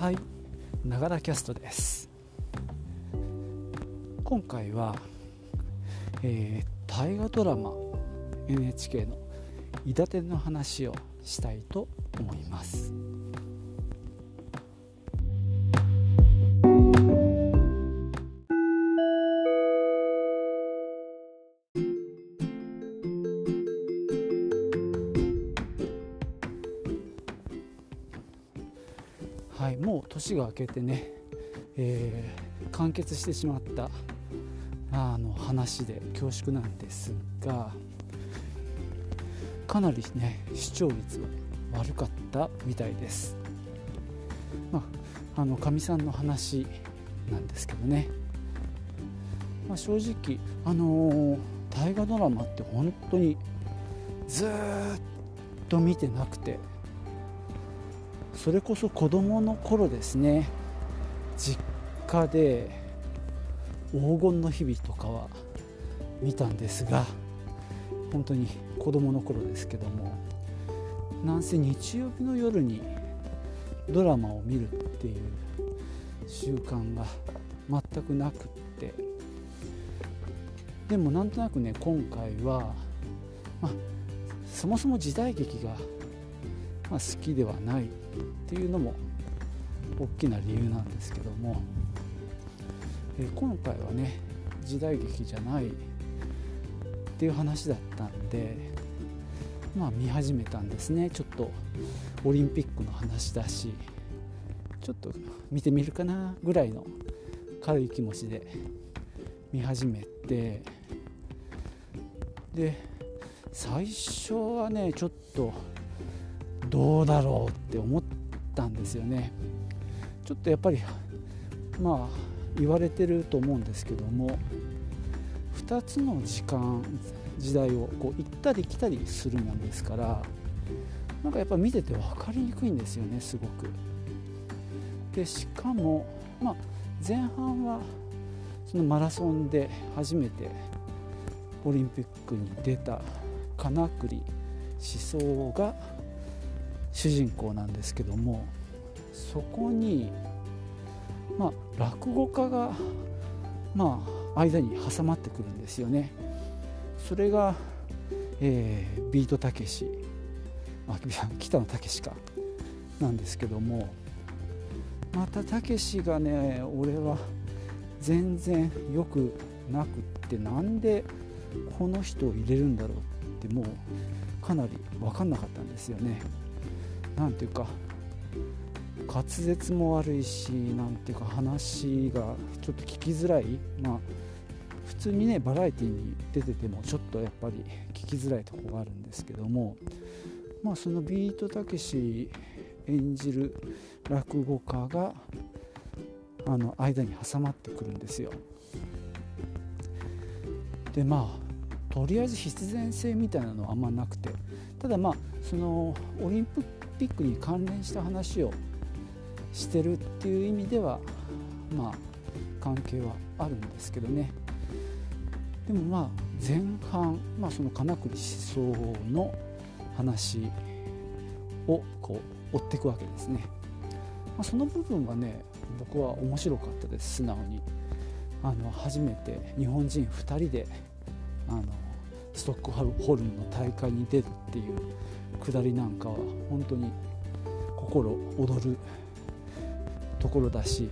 はい。ながらキャストです。今回は、えー、大河ドラマ NHK の「伊達の話をしたいと思います。年が明けてね、えー、完結してしまったあの話で恐縮なんですがかなりね視聴率は悪かったみたいです。まあのかみさんの話なんですけどね、まあ、正直あのー、大河ドラマって本当にずっと見てなくてそれこそ子供の頃ですね実家で黄金の日々とかは見たんですが本当に子供の頃ですけどもなんせ日曜日の夜にドラマを見るっていう習慣が全くなくってでもなんとなくね今回は、ま、そもそも時代劇が、まあ、好きではないっていうのも大きな理由なんですけども、え今回はね時代劇じゃないっていう話だったんでまあ見始めたんですね。ちょっとオリンピックの話だしちょっと見てみるかなぐらいの軽い気持ちで見始めてで最初はねちょっとどうだろうって思ったんですよねちょっとやっぱりまあ言われてると思うんですけども2つの時間時代をこう行ったり来たりするもんですからなんかやっぱ見てて分かりにくいんですよねすごく。でしかも、まあ、前半はそのマラソンで初めてオリンピックに出た金栗思想が主人公なんですけどもそこに、まあ、落語家が、まあ、間に挟まってくるんですよね。それが、えー、ビートたけし北野武かなんですけどもまたたけしがね俺は全然よくなくってなんでこの人を入れるんだろうってもうかなり分かんなかったんですよね。なんていうか滑舌も悪いしなんていうか話がちょっと聞きづらいまあ普通にねバラエティに出ててもちょっとやっぱり聞きづらいとこがあるんですけどもまあそのビートたけし演じる落語家があの間に挟まってくるんですよ。でまあとりあえず必然性みたいなのはあんまなくてただまあそのオリンピッピックに関連した話をしてるっていう意味ではまあ関係はあるんですけどね。でもまあ前半、まあ、その金栗思想の話をこう追っていくわけですね、まあ、その部分はね僕は面白かったです。素直に。あの初めて日本人2人であのストックホルムの大会に出るっていうくだりなんかは本当に心躍るところだし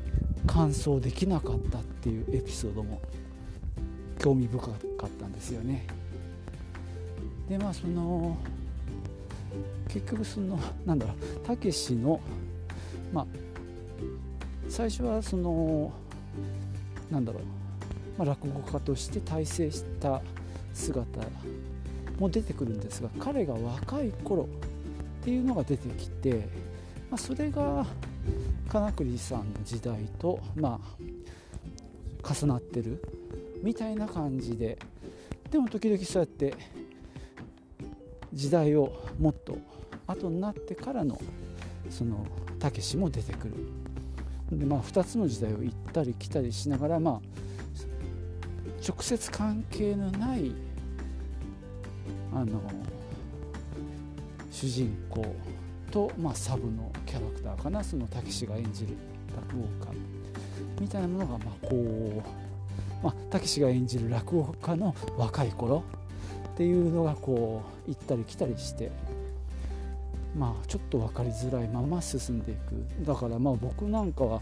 完走できなかったっていうエピソードも興味深かったんですよね。でまあその結局そのなんだろうたけしのまあ最初はそのなんだろう、まあ、落語家として大成した姿も出てくるんですが彼が若い頃っていうのが出てきて、まあ、それが金栗さんの時代と、まあ、重なってるみたいな感じででも時々そうやって時代をもっと後になってからのそのたけしも出てくる。で、まあ、2つの時代を行ったり来たりしながら、まあ、直接関係のないあの主人公と、まあ、サブのキャラクターかなそのたけしが演じる落語家みたいなものがまあこうまあたけしが演じる落語家の若い頃っていうのがこう行ったり来たりしてまあちょっと分かりづらいまま進んでいく。だからまあ僕なんかは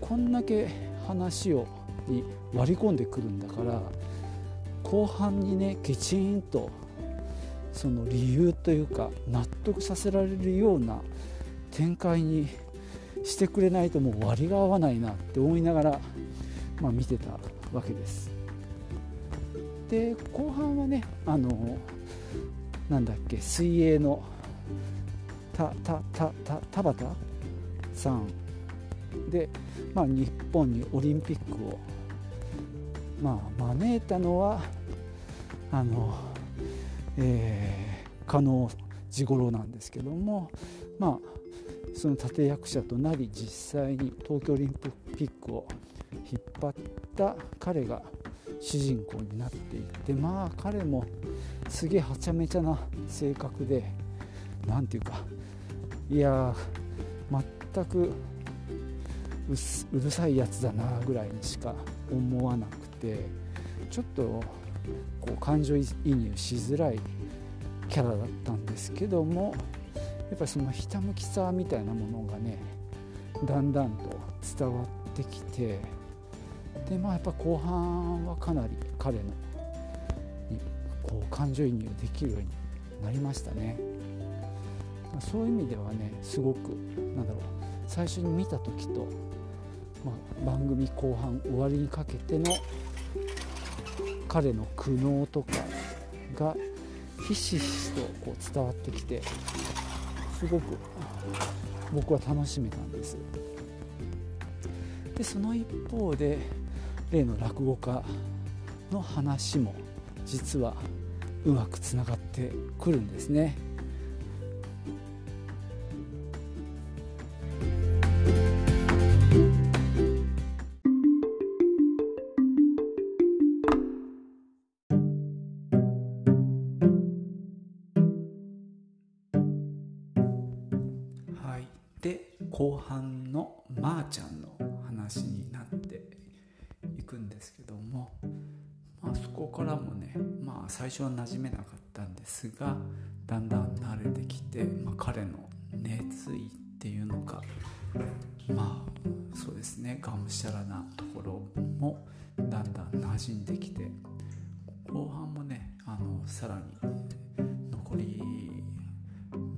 こんだけ話をに割り込んでくるんだから後半にねきちんとその理由というか納得させられるような展開にしてくれないともう割が合わないなって思いながら、まあ、見てたわけです。で後半はねあのなんだっけ水泳のたたたた田畑さんで、まあ、日本にオリンピックを、まあ、招いたのはあの、えー、加納治五郎なんですけども、まあ、その立役者となり実際に東京オリンピックを引っ張った彼が主人公になっていってまあ彼もすげえはちゃめちゃな性格で何て言うかいや全くうるさいやつだなぐらいにしか思わなくてちょっとこう感情移入しづらいキャラだったんですけどもやっぱりそのひたむきさみたいなものがねだんだんと伝わってきてでまあやっぱ後半はかなり彼のにこう感情移入できるようになりましたね。そういう意味ではねすごくなんだろう最初に見た時と、まあ、番組後半終わりにかけての彼の苦悩とかがひしひしとこう伝わってきてすごく僕は楽しめたんです。でその一方で例の落語家の話も実はうまくつながってくるんですね。まあ、最初は馴染めなかったんですがだんだん慣れてきて、まあ、彼の熱意っていうのかまあそうですねがむしゃらなところもだんだん馴染んできて後半もねあのさらに残り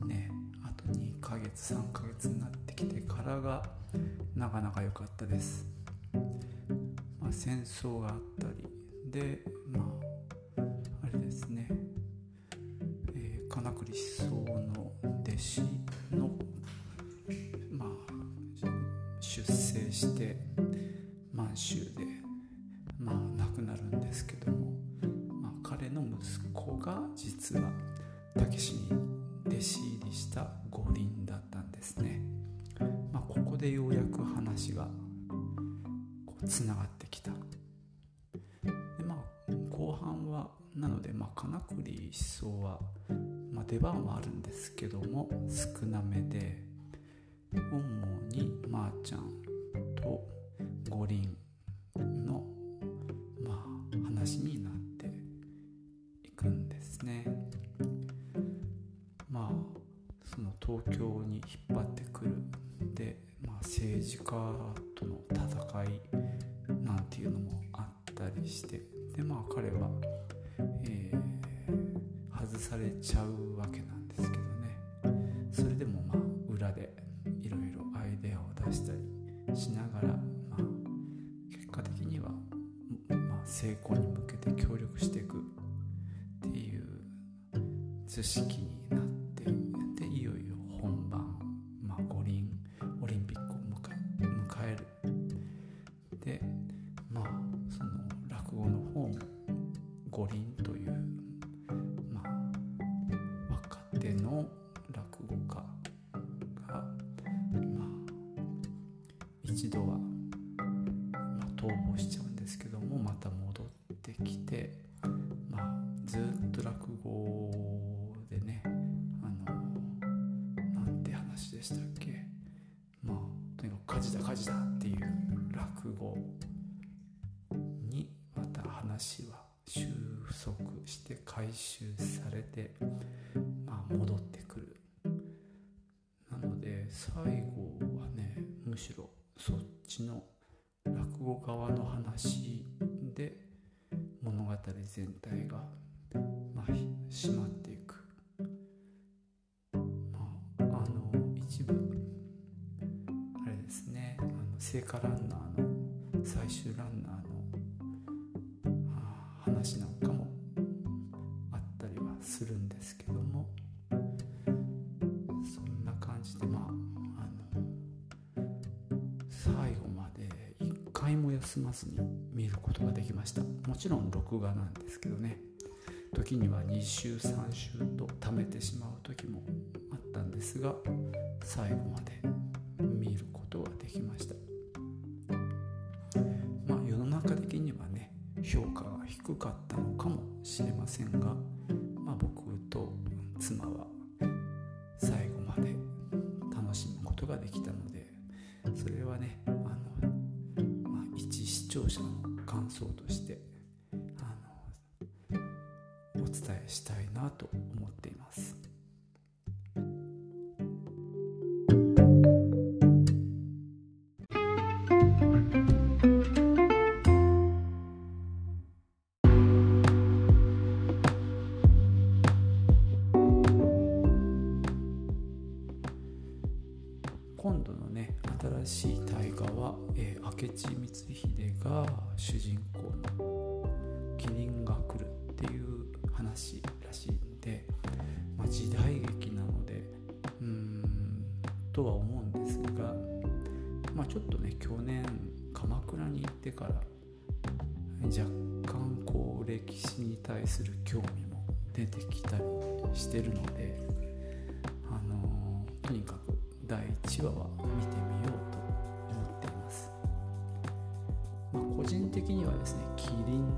ねあと2ヶ月3ヶ月になってきてからがなかなか良かったです、まあ、戦争があったりでまあ想の弟子のまあ出征して満州でまあ亡くなるんですけども、まあ、彼の息子が実はたけしに弟子入りした五輪だったんですね。まあ、ここでようやく話がこうつながってきた。でまあ後半はなのでまあ金栗思想は、まあ、出番はあるんですけども少なめで主にまーちゃんと五輪のまあ話になっていくんですね。まあその東京に引っ張ってくるで、まあ、政治家との戦いなんていうのもあったりしてでまあ彼は、えー、されちゃうわけなんですけどね。それでもまあ裏でいろいろアイデアを出したりしながら、まあ、結果的には、まあ、成功に向けて協力していくっていう図式に一度は、まあ、逃亡しちゃうんですけどもまた戻ってきて、まあ、ずっと落語でねあのなんて話でしたっけまあとにかく火事だ火事だっていう落語にまた話は収束して回収されて、まあ、戻ってくる。なので最後はねむしろちの落語側の話で物語全体が、まあ、締まっていく、まあ、あの一部あれですね。あの聖火ランナーの最終ランナーもちろん録画なんですけどね。時には2週3週と貯めてしまう時もあったんですが最後まで見ることができました。まあ世の中的にはね評価が低かったのかもしれませんが、まあ、僕と妻は伝えしたいなと思っています。今度のね新しい大河は、えー、明智光秀が主人公の「麒麟が来る」っていう話らしいんで、まあ、時代劇なのでうーんとは思うんですが、まあ、ちょっとね去年鎌倉に行ってから若干こう歴史に対する興味も出てきたりしてるので、あのー、とにかく第1話は見てみようと思っています、まあ、個人的にはですねキリン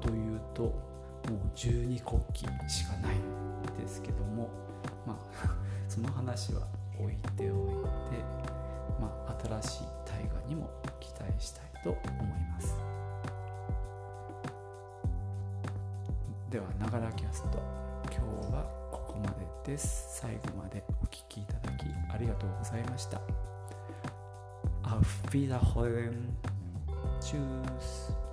というともう十二国旗しかないんですけどもまあ その話は置いておいて、まあ、新しい大河にも期待したいと思います。ではながらキャスト今日はここまでです。最後までお聴きいただきありがとうございました。Auf Wiederhören。Tschüss。